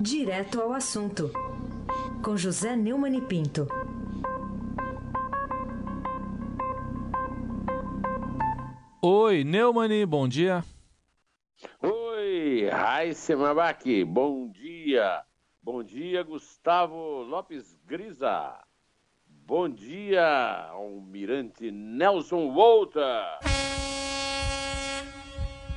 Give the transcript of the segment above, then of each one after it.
Direto ao assunto, com José Neumann e Pinto. Oi, Neumani, bom dia. Oi, Raíssa Mabaki, bom dia. Bom dia, Gustavo Lopes Grisa. Bom dia, Almirante Nelson Volta.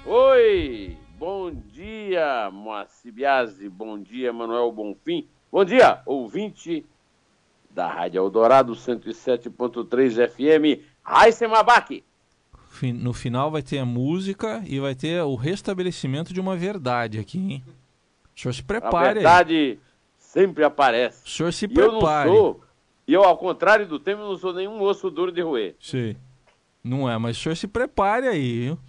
Oi, bom dia, Moacir Biasi. Bom dia, Manuel Bonfim. Bom dia, ouvinte da Rádio Eldorado 107.3 FM, Raíssa Mabaki no final vai ter a música e vai ter o restabelecimento de uma verdade aqui, hein? O senhor se prepare. A verdade aí. sempre aparece. O senhor se prepare. E eu não sou, e eu, ao contrário do tempo, não sou nenhum osso duro de roer. Sim. Não é, mas o senhor se prepare aí, viu?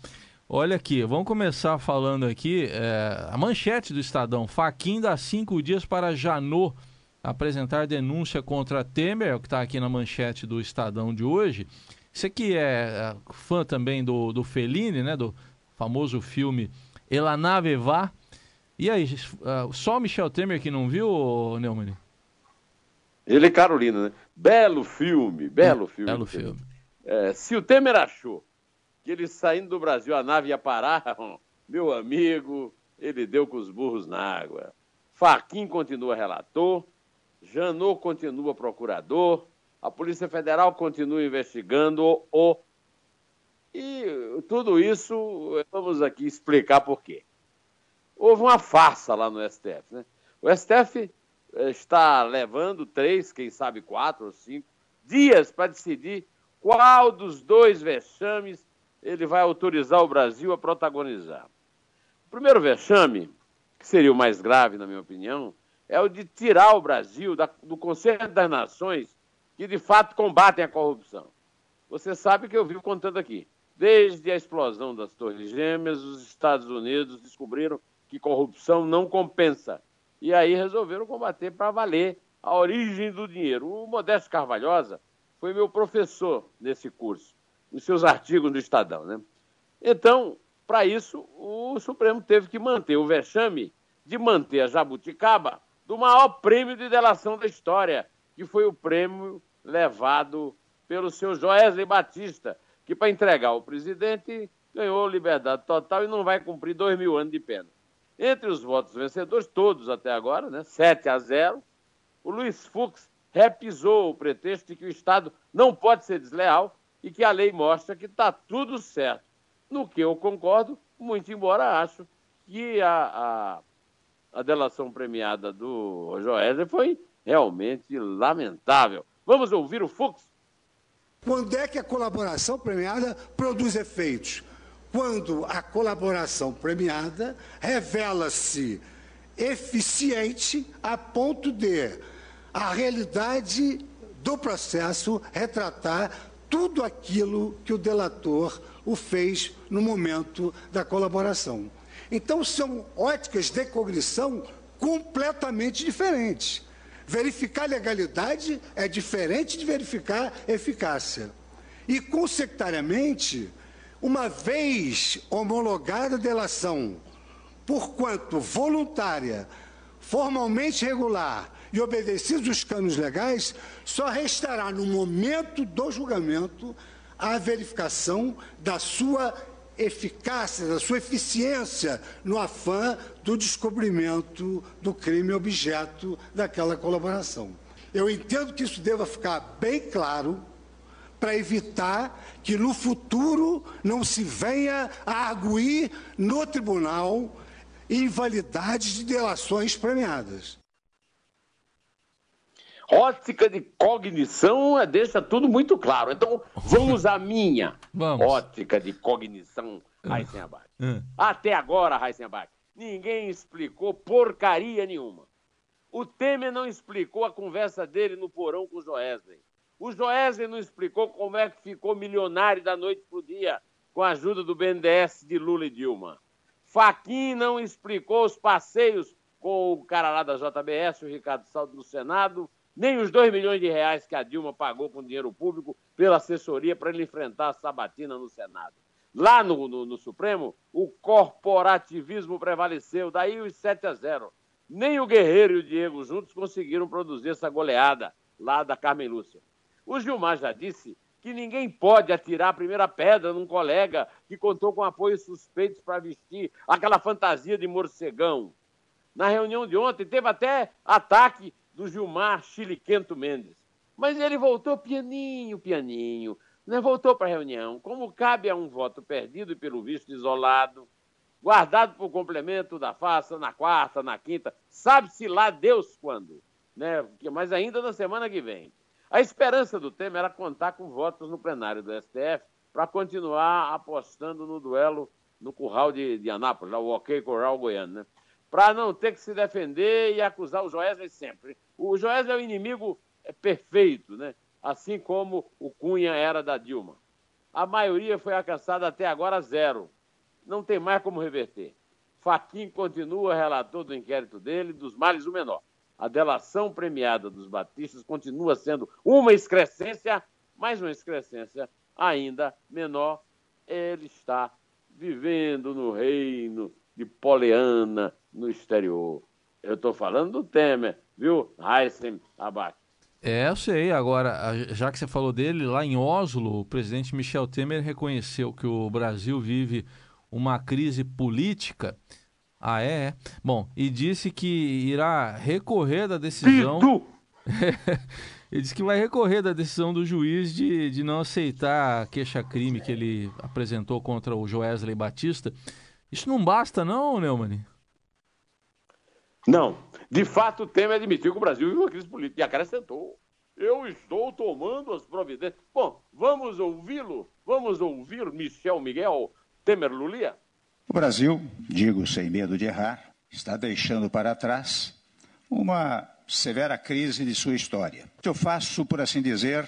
Olha aqui, vamos começar falando aqui é, a manchete do Estadão. Faquin dá cinco dias para Janot apresentar denúncia contra Temer, é o que está aqui na manchete do Estadão de hoje. Você que é, é fã também do, do Fellini, né? Do famoso filme Elanave Vá. E aí, uh, só o Michel Temer que não viu, Neumann? Ele e Carolina, né? Belo filme, belo filme. Belo filme. É, se o Temer achou que ele saindo do Brasil a nave ia parar, meu amigo, ele deu com os burros na água. Faquim continua relator, Janot continua procurador, a Polícia Federal continua investigando o. E tudo isso, vamos aqui explicar por quê. Houve uma farsa lá no STF. Né? O STF eh, está levando três, quem sabe quatro ou cinco dias para decidir qual dos dois vexames ele vai autorizar o Brasil a protagonizar. O primeiro vexame, que seria o mais grave, na minha opinião, é o de tirar o Brasil da, do Conselho das Nações que de fato combatem a corrupção. Você sabe que eu vivo contando aqui. Desde a explosão das Torres Gêmeas, os Estados Unidos descobriram que corrupção não compensa. E aí resolveram combater para valer a origem do dinheiro. O Modesto Carvalhosa foi meu professor nesse curso, nos seus artigos do Estadão. Né? Então, para isso, o Supremo teve que manter o vexame de manter a jabuticaba do maior prêmio de delação da história, que foi o prêmio levado pelo senhor Joesley Batista, que para entregar ao presidente ganhou liberdade total e não vai cumprir dois mil anos de pena. Entre os votos vencedores, todos até agora, né, 7 a 0, o Luiz Fux repisou o pretexto de que o Estado não pode ser desleal e que a lei mostra que está tudo certo. No que eu concordo, muito embora acho que a, a, a delação premiada do Joesley foi realmente lamentável. Vamos ouvir o Fux. Quando é que a colaboração premiada produz efeitos? Quando a colaboração premiada revela-se eficiente a ponto de a realidade do processo retratar tudo aquilo que o delator o fez no momento da colaboração. Então, são óticas de cognição completamente diferentes. Verificar legalidade é diferente de verificar eficácia. E, consecutariamente, uma vez homologada a delação, porquanto voluntária, formalmente regular e obedecidos os canos legais, só restará no momento do julgamento a verificação da sua eficácia, da sua eficiência no afã do descobrimento do crime objeto daquela colaboração. Eu entendo que isso deva ficar bem claro para evitar que no futuro não se venha a arguir no tribunal invalidade de delações premiadas. Ótica de cognição é, deixa tudo muito claro. Então, vamos à minha vamos. ótica de cognição, Raíssen Abac. Uh. Até agora, Abac, ninguém explicou porcaria nenhuma. O Temer não explicou a conversa dele no porão com o Joesley. O Joesley não explicou como é que ficou milionário da noite para o dia com a ajuda do BNDES de Lula e Dilma. Faquin não explicou os passeios com o cara lá da JBS, o Ricardo Saldo, no Senado, nem os 2 milhões de reais que a Dilma pagou com dinheiro público pela assessoria para ele enfrentar a sabatina no Senado. Lá no, no, no, Supremo, o corporativismo prevaleceu, daí os 7 a 0. Nem o Guerreiro e o Diego juntos conseguiram produzir essa goleada lá da Carmen Lúcia. O Gilmar já disse que ninguém pode atirar a primeira pedra num colega que contou com apoios suspeitos para vestir aquela fantasia de morcegão. Na reunião de ontem teve até ataque do Gilmar Chiliquento Mendes. Mas ele voltou pianinho, pianinho. Né? Voltou para a reunião. Como cabe a um voto perdido e, pelo visto, isolado, guardado por complemento da faça na quarta, na quinta, sabe-se lá Deus quando. Né? Mas ainda na semana que vem. A esperança do Temer era contar com votos no plenário do STF para continuar apostando no duelo no curral de, de Anápolis, lá, o OK Curral Goiano, né? Para não ter que se defender e acusar o Joesley sempre. O Joesley é o inimigo é, perfeito, né? Assim como o Cunha era da Dilma. A maioria foi alcançada até agora zero. Não tem mais como reverter. Faquim continua relator do inquérito dele, dos males o menor a delação premiada dos batistas continua sendo uma excrescência, mas uma excrescência ainda menor. Ele está vivendo no reino de Poliana, no exterior. Eu estou falando do Temer, viu? Heisen abaixo. É, eu sei. Agora, já que você falou dele, lá em Oslo, o presidente Michel Temer reconheceu que o Brasil vive uma crise política ah, é? é? Bom, e disse que irá recorrer da decisão. ele disse que vai recorrer da decisão do juiz de, de não aceitar a queixa-crime que ele apresentou contra o Joesley Batista. Isso não basta, não, Neumann? Não. De fato, o Temer admitiu que o Brasil vive uma crise política e acrescentou. Eu estou tomando as providências. Bom, vamos ouvi-lo? Vamos ouvir Michel Miguel Temer Lulia? O Brasil, digo sem medo de errar, está deixando para trás uma severa crise de sua história. Eu faço, por assim dizer,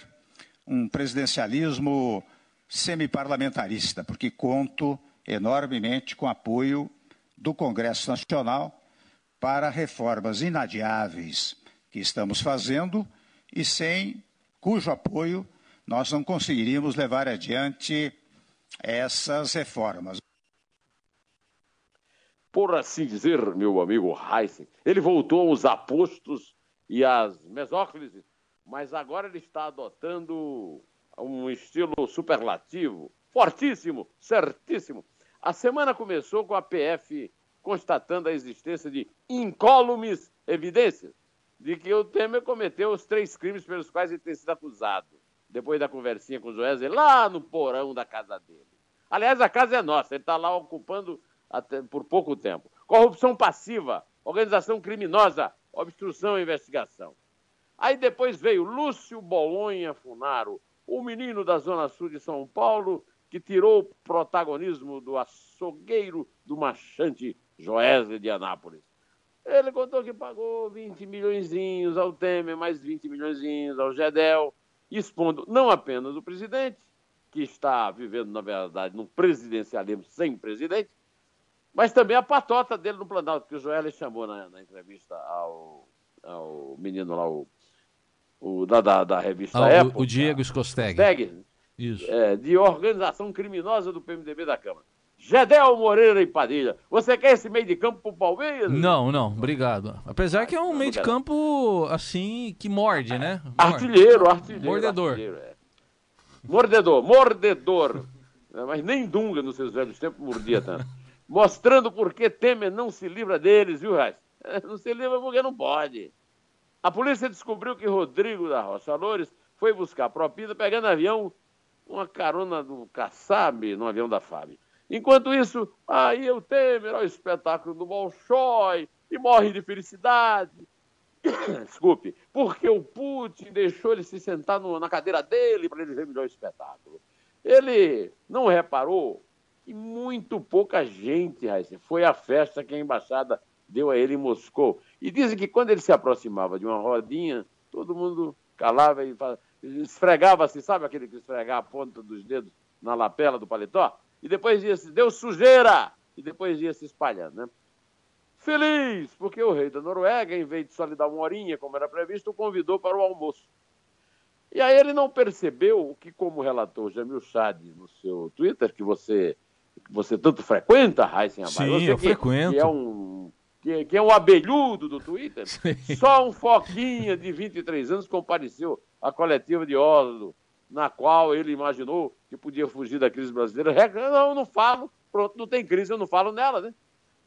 um presidencialismo semi-parlamentarista, porque conto enormemente com apoio do Congresso Nacional para reformas inadiáveis que estamos fazendo e sem cujo apoio nós não conseguiríamos levar adiante essas reformas por assim dizer, meu amigo Heisen. Ele voltou aos apostos e às mesóclises, mas agora ele está adotando um estilo superlativo, fortíssimo, certíssimo. A semana começou com a PF constatando a existência de incólumes evidências de que o Temer cometeu os três crimes pelos quais ele tem sido acusado, depois da conversinha com o Joesley lá no porão da casa dele. Aliás, a casa é nossa, ele está lá ocupando até por pouco tempo. Corrupção passiva, organização criminosa, obstrução à investigação. Aí depois veio Lúcio Bolonha Funaro, o menino da Zona Sul de São Paulo, que tirou o protagonismo do açougueiro do machante Joesley de Anápolis. Ele contou que pagou 20 milhões ao Temer, mais 20 milhões ao Gedel, expondo não apenas o presidente, que está vivendo, na verdade, num presidencialismo sem presidente, mas também a patota dele no Planalto, que o Joel chamou na, na entrevista ao, ao menino lá, o, o da, da, da revista ah, Época. O, Diego. Scosteg Isso. É, de organização criminosa do PMDB da Câmara. Gedel Moreira e Padilha. Você quer esse meio de campo pro Palmeiras? Não, não, obrigado. Apesar que é um meio de campo, assim, que morde, né? Morde. Artilheiro, artilheiro. Mordedor. Artilheiro, é. Mordedor, mordedor. Mas nem Dunga nos seus velhos tempos mordia tanto mostrando por que Temer não se livra deles, viu, Reis? Não se livra porque não pode. A polícia descobriu que Rodrigo da Rocha Loures foi buscar propina pegando avião, uma carona do Kassab no avião da FAB. Enquanto isso, aí o Temer ao espetáculo do Bolshoi e morre de felicidade. Desculpe, porque o Putin deixou ele se sentar no, na cadeira dele para ele ver melhor o espetáculo. Ele não reparou e muito pouca gente, foi à festa que a embaixada deu a ele em Moscou. E dizem que quando ele se aproximava de uma rodinha, todo mundo calava e esfregava-se, sabe aquele que esfregar a ponta dos dedos na lapela do paletó? E depois ia se, deu sujeira! E depois ia se espalhando, né? Feliz, porque o rei da Noruega, em vez de só lhe dar uma horinha, como era previsto, o convidou para o almoço. E aí ele não percebeu o que, como relatou Jamil Chad no seu Twitter, que você você tanto frequenta, Heisen Sim, eu que, frequento. Que é um, que, que é o abelhudo do Twitter, só um foquinha de 23 anos compareceu à coletiva de Oslo, na qual ele imaginou que podia fugir da crise brasileira. Não, eu não falo, pronto, não tem crise, eu não falo nela, né?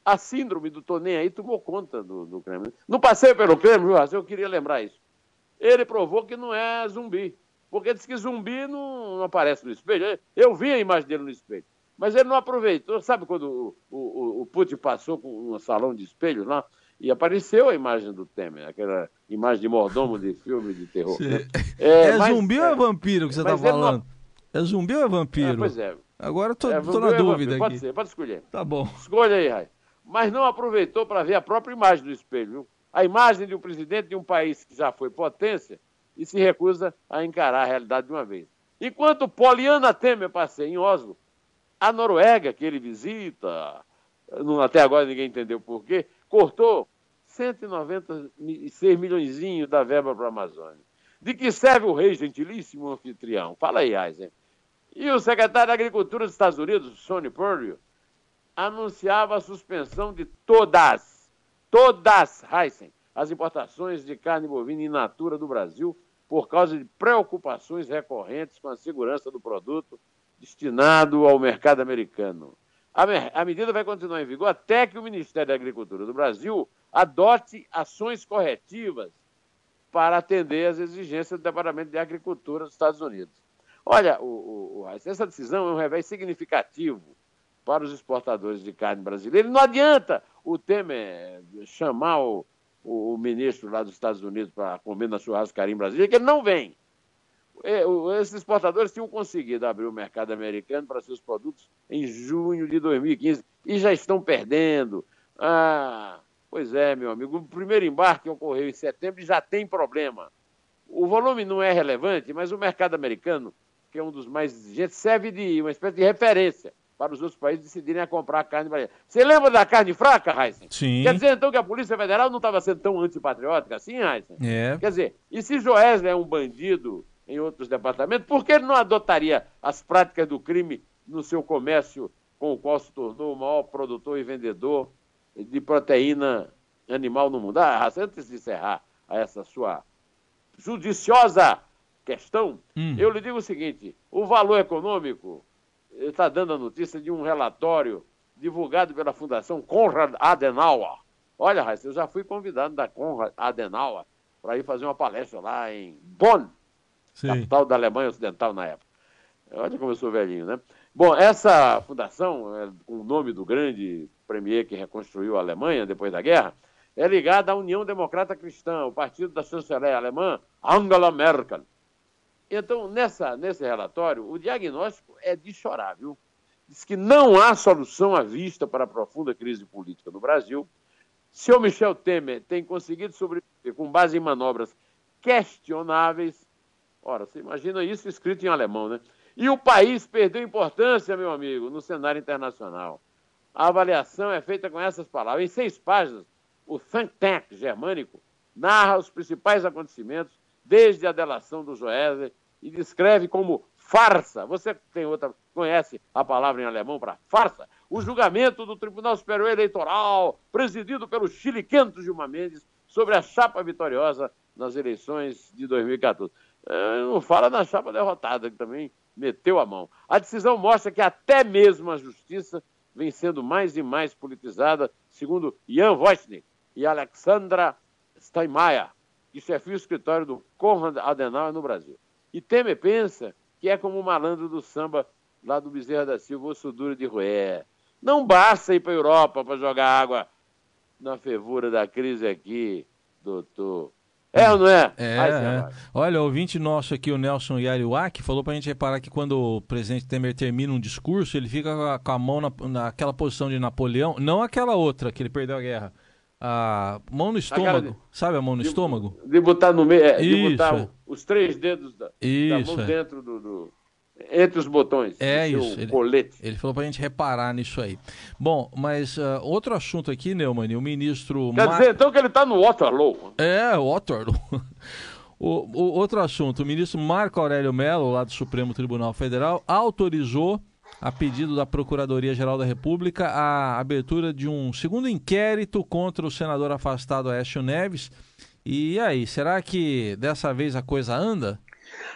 A síndrome do tô nem aí tomou conta do, do Kremlin. No passeio pelo Kremlin, eu queria lembrar isso. Ele provou que não é zumbi, porque disse que zumbi não, não aparece no espelho. Eu vi a imagem dele no espelho. Mas ele não aproveitou. Sabe quando o, o, o Putin passou com um salão de espelhos lá e apareceu a imagem do Temer, aquela imagem de mordomo de filme de terror. É, é mas, zumbi é, ou é vampiro que você está falando? Não... É zumbi ou é vampiro? É, pois é. Agora eu tô, é, na é dúvida aqui. Pode ser, pode escolher. Tá bom. Escolha aí, Rai. Mas não aproveitou para ver a própria imagem do espelho. Viu? A imagem de um presidente de um país que já foi potência e se recusa a encarar a realidade de uma vez. Enquanto Poliana Temer passeia em Oslo, a Noruega, que ele visita, não, até agora ninguém entendeu por quê, cortou 196 milhões da verba para a Amazônia. De que serve o rei gentilíssimo anfitrião? Fala aí, Eisen. E o secretário da Agricultura dos Estados Unidos, Sonny Purdy, anunciava a suspensão de todas, todas, Heisen, as importações de carne bovina in natura do Brasil por causa de preocupações recorrentes com a segurança do produto destinado ao mercado americano. A medida vai continuar em vigor até que o Ministério da Agricultura do Brasil adote ações corretivas para atender às exigências do Departamento de Agricultura dos Estados Unidos. Olha, o, o, essa decisão é um revés significativo para os exportadores de carne brasileira. Não adianta o Temer chamar o, o, ministro lá dos Estados Unidos para comer na churrascaria em Brasília, que ele não vem. É, esses exportadores tinham conseguido abrir o mercado americano para seus produtos em junho de 2015 e já estão perdendo. Ah, pois é, meu amigo, o primeiro embarque ocorreu em setembro e já tem problema. O volume não é relevante, mas o mercado americano, que é um dos mais exigentes, serve de uma espécie de referência para os outros países decidirem a comprar carne brasileira. Você lembra da carne fraca, Heisen? Sim. Quer dizer, então, que a Polícia Federal não estava sendo tão antipatriótica assim, Heisen? É. Quer dizer, e se Joesley é um bandido em outros departamentos, por que ele não adotaria as práticas do crime no seu comércio, com o qual se tornou o maior produtor e vendedor de proteína animal no mundo? Ah, antes de encerrar essa sua judiciosa questão, hum. eu lhe digo o seguinte: o valor econômico está dando a notícia de um relatório divulgado pela Fundação Konrad Adenauer. Olha, Raíssa, eu já fui convidado da Konrad Adenauer para ir fazer uma palestra lá em Bonn, Sim. capital da Alemanha Ocidental na época. Olha como eu sou velhinho, né? Bom, essa fundação, é, com o nome do grande premier que reconstruiu a Alemanha depois da guerra, é ligada à União Democrata Cristã, o partido da chanceler alemã Angela Merkel. Então, nessa, nesse relatório, o diagnóstico é de chorar, viu? Diz que não há solução à vista para a profunda crise política no Brasil. Seu Michel Temer tem conseguido sobreviver com base em manobras questionáveis Ora, você imagina isso escrito em alemão, né? E o país perdeu importância, meu amigo, no cenário internacional. A avaliação é feita com essas palavras. Em seis páginas, o think tank germânico narra os principais acontecimentos desde a delação do Joesley e descreve como farsa. Você tem outra, conhece a palavra em alemão para farsa? O julgamento do Tribunal Superior Eleitoral, presidido pelo chiliquento Gilmar Mendes, sobre a chapa vitoriosa nas eleições de 2014. É, não fala na chapa derrotada, que também meteu a mão. A decisão mostra que até mesmo a justiça vem sendo mais e mais politizada, segundo Jan Wojcik e Alexandra Steinmeier, que chefia o escritório do Konrad Adenauer no Brasil. E Temer pensa que é como o malandro do samba lá do Bezerra da Silva, osso duro de roer. Não basta ir para a Europa para jogar água na fervura da crise aqui, doutor. É ou não é? É, é. Olha, o ouvinte nosso aqui, o Nelson Yariwak, falou pra gente reparar que quando o presidente Temer termina um discurso, ele fica com a mão na, naquela posição de Napoleão, não aquela outra, que ele perdeu a guerra. A mão no estômago, de, sabe a mão no de, estômago? De botar no meio, é, de botar os três dedos da, Isso, da mão é. dentro do... do entre os botões. É isso. Ele, colete. ele falou pra gente reparar nisso aí. Bom, mas uh, outro assunto aqui, Neumann, o ministro. Quer Mar... dizer, então que ele tá no Waterloo. É, Waterloo. o, o, outro assunto, o ministro Marco Aurélio Mello, lá do Supremo Tribunal Federal, autorizou a pedido da Procuradoria-Geral da República, a abertura de um segundo inquérito contra o senador afastado Aécio Neves. E aí, será que dessa vez a coisa anda?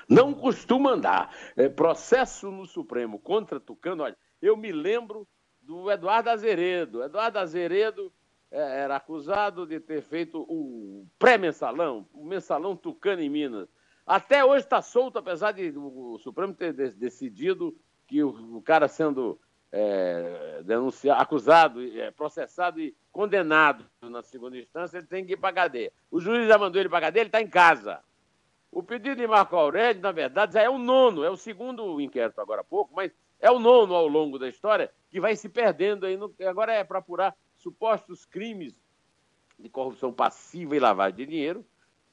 Não costuma andar. É, processo no Supremo contra Tucano, olha, eu me lembro do Eduardo Azeredo. Eduardo Azeredo é, era acusado de ter feito o pré-mensalão, o mensalão Tucano em Minas. Até hoje está solto, apesar de o Supremo ter decidido que o, cara sendo é, denunciado, acusado, é, processado e condenado na segunda instância, ele tem que ir para cadeia. O juiz já mandou ele para cadeia, ele está em casa. O pedido de Marco Aurélio, na verdade, já é o nono, é o segundo inquérito agora há pouco, mas é o nono ao longo da história que vai se perdendo aí. No, agora é para apurar supostos crimes de corrupção passiva e lavagem de dinheiro,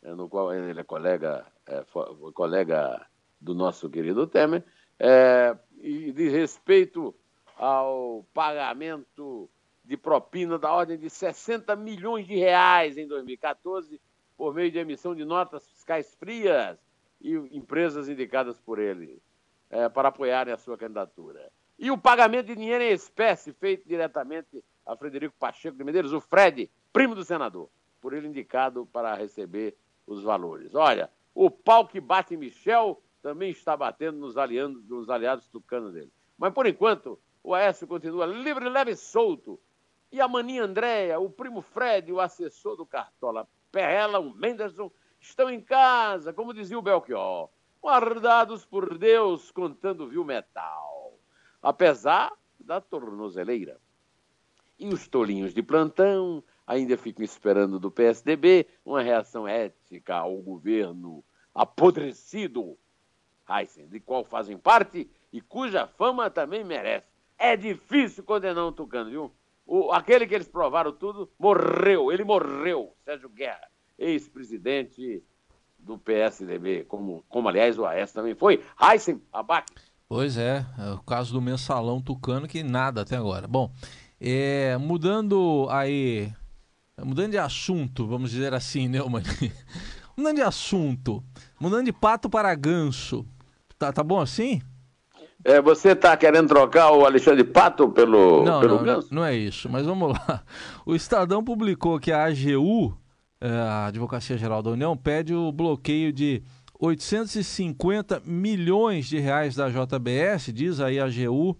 é, no qual ele é colega, é, colega do nosso querido Temer, é, e diz respeito ao pagamento de propina da ordem de 60 milhões de reais em 2014 por meio de emissão de notas fiscais frias e empresas indicadas por ele é, para apoiarem a sua candidatura. E o pagamento de dinheiro em espécie feito diretamente a Frederico Pacheco de Medeiros, o Fred, primo do senador, por ele indicado para receber os valores. Olha, o pau que bate Michel também está batendo nos, aliados, nos aliados tucanos dele. Mas, por enquanto, o Aécio continua livre, leve e solto. E a maninha Andréia, o primo Fred, o assessor do Cartola Perrela, o Menderson, estão em casa, como dizia o Belchior, guardados por Deus, contando viu metal. Apesar da tornozeleira. E os tolinhos de plantão ainda ficam esperando do PSDB uma reação ética ao governo apodrecido Heisen, de qual fazem parte e cuja fama também merece. É difícil condenar um tucano, viu? O, aquele que eles provaram tudo morreu, ele morreu, Sérgio Guerra, ex-presidente do PSDB, como, como aliás o AS também foi. Heisen Abac. Pois é, é o caso do mensalão tucano que nada até agora. Bom, é, mudando aí, mudando de assunto, vamos dizer assim, né, mudando de assunto, mudando de pato para ganso, Tá, tá bom assim? É, você está querendo trocar o Alexandre Pato pelo, não, pelo não, Ganso? Não é isso, mas vamos lá. O Estadão publicou que a AGU, a Advocacia Geral da União, pede o bloqueio de 850 milhões de reais da JBS, diz aí a AGU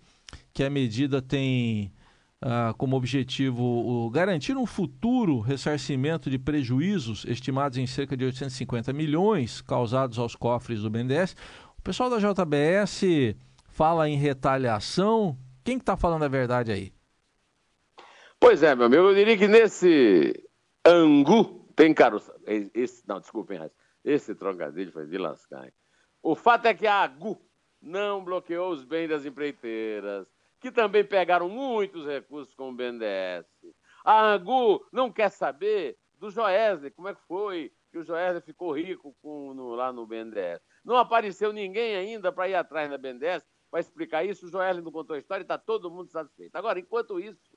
que a medida tem ah, como objetivo garantir um futuro ressarcimento de prejuízos estimados em cerca de 850 milhões causados aos cofres do BNDES. O pessoal da JBS fala em retaliação. Quem está que tá falando a verdade aí? Pois é, meu amigo, eu diria que nesse angu tem caroço. Esse, não, desculpem, esse trocadilho foi de lascar. O fato é que a AGU não bloqueou os bens das empreiteiras, que também pegaram muitos recursos com o BNDES. A AGU não quer saber do Joesley, como é que foi que o Joesley ficou rico com, no, lá no BNDES. Não apareceu ninguém ainda para ir atrás da BNDES para explicar isso. O Joel não contou a história e está todo mundo satisfeito. Agora, enquanto isso,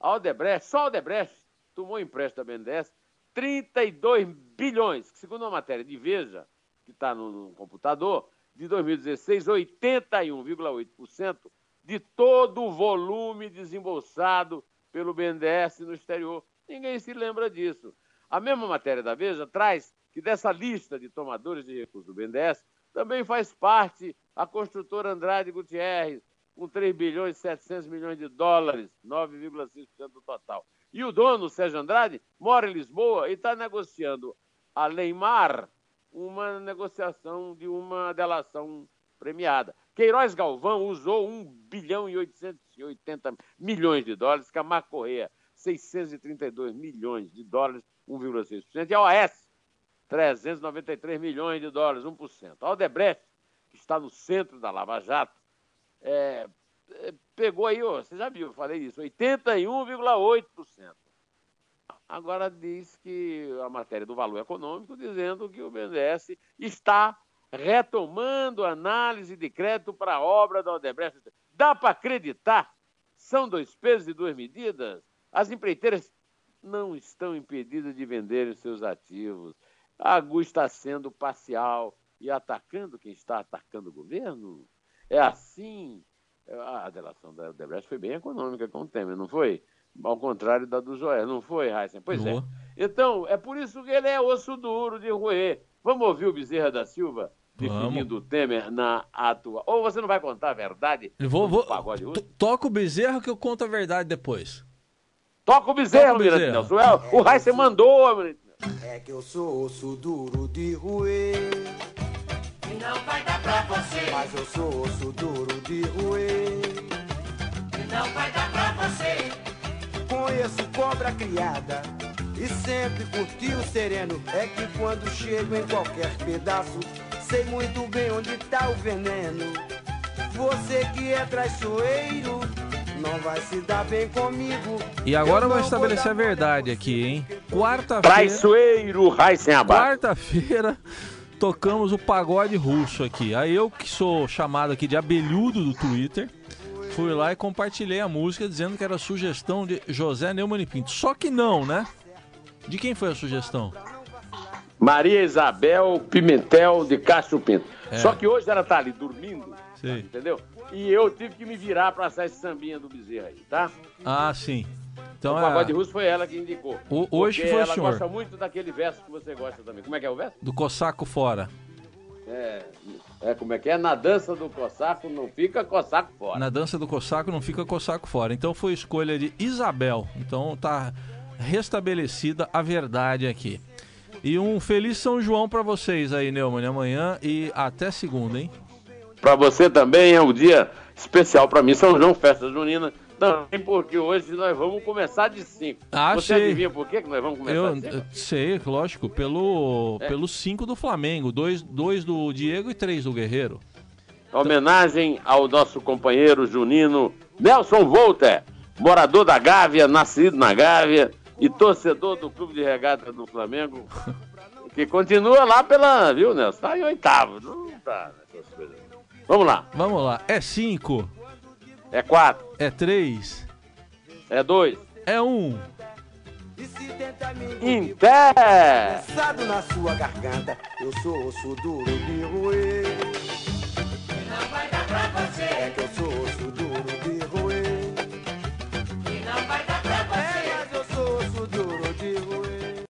a Odebrecht, só a Odebrecht tomou empréstimo da BNDES 32 bilhões, que segundo uma matéria de Veja, que está no, no computador, de 2016, 81,8% de todo o volume desembolsado pelo BNDES no exterior. Ninguém se lembra disso. A mesma matéria da Veja traz que dessa lista de tomadores de recursos do BNDES também faz parte a construtora Andrade Gutierrez, com 3 bilhões e 700 milhões de dólares, 9,6% do total. E o dono, Sérgio Andrade, mora em Lisboa e está negociando a Leimar uma negociação de uma delação premiada. Queiroz Galvão usou 1 bilhão e 880 milhões de dólares, Camargo Correia, 632 milhões de dólares, 1,6%, e a OAS, 393 milhões de dólares, 1%. A Odebrecht, que está no centro da Lava Jato, é, é, pegou aí, ó, você já viu, falei isso, 81,8%. Agora diz que a matéria do valor econômico, dizendo que o BNDES está retomando análise de crédito para a obra da Odebrecht. Dá para acreditar? São dois pesos e duas medidas? As empreiteiras não estão impedidas de venderem seus ativos. A AGU está sendo parcial e atacando quem está atacando o governo? É assim A delação da Odebrecht foi bem econômica com o Temer, não foi? Ao contrário da do Joel, não foi, Heisen? Pois é. Então, é por isso que ele é osso duro de roer. Vamos ouvir o Bezerra da Silva definindo o Temer na atua. Ou você não vai contar a verdade? Vou, vou, toca o Bezerra que eu conto a verdade depois. Toca o Bezerra, Mirante Nelson. É, o Heisen mandou, Mirante É que eu sou osso duro de roer. E não vai dar pra você. Mas eu sou osso duro de roer. E não vai dar pra você. Conheço cobra criada e sempre curti o sereno. É que quando chego em qualquer pedaço, sei muito bem onde tá o veneno. Você que é traiçoeiro, não vai se dar bem comigo. E agora eu vou estabelecer a verdade aqui, hein? Quarta-feira. Traiçoeiro, Raíssen Quarta-feira tocamos o pagode russo aqui. Aí eu que sou chamado aqui de abelhudo do Twitter, fui lá e compartilhei a música dizendo que era sugestão de José Neumann e Pinto. Só que não, né? De quem foi a sugestão? Maria Isabel Pimentel de Castro Pinto. É. Só que hoje ela tá ali dormindo, Sim. entendeu? E eu tive que me virar para esse sambinha do Bezerra aí, tá? Ah, sim. Então, o pagode é... russo foi ela que indicou. O, hoje foi ela o senhor. gosta muito daquele verso que você gosta também. Como é que é o verso? Do Cossaco fora. É, é como é que é? Na dança do Cossaco não fica Cossaco fora. Na dança do Cossaco não fica Cossaco fora. Então foi escolha de Isabel. Então tá restabelecida a verdade aqui. E um feliz São João para vocês aí, Neumann, amanhã e até segunda, hein? Para você também é um dia especial para mim, São João, festa junina. Também porque hoje nós vamos começar de 5. Ah, Você sei. adivinha por que nós vamos começar eu, de 5? Sei, lógico, pelo 5 é. pelo cinco do Flamengo, 2 dois, dois do Diego e 3 do Guerreiro. Homenagem ao nosso companheiro junino Nelson Volter, morador da Gávea, nascido na Gávea e torcedor do Clube de Regata do Flamengo, que continua lá pela, viu, Nelson? Tá em oitavo, não tá nessas coisas. Vamos lá. Vamos lá. É 5. É 4. É 3. É 2. É 1. Um. Em pé! na sua garganta, eu sou osso duro de roer.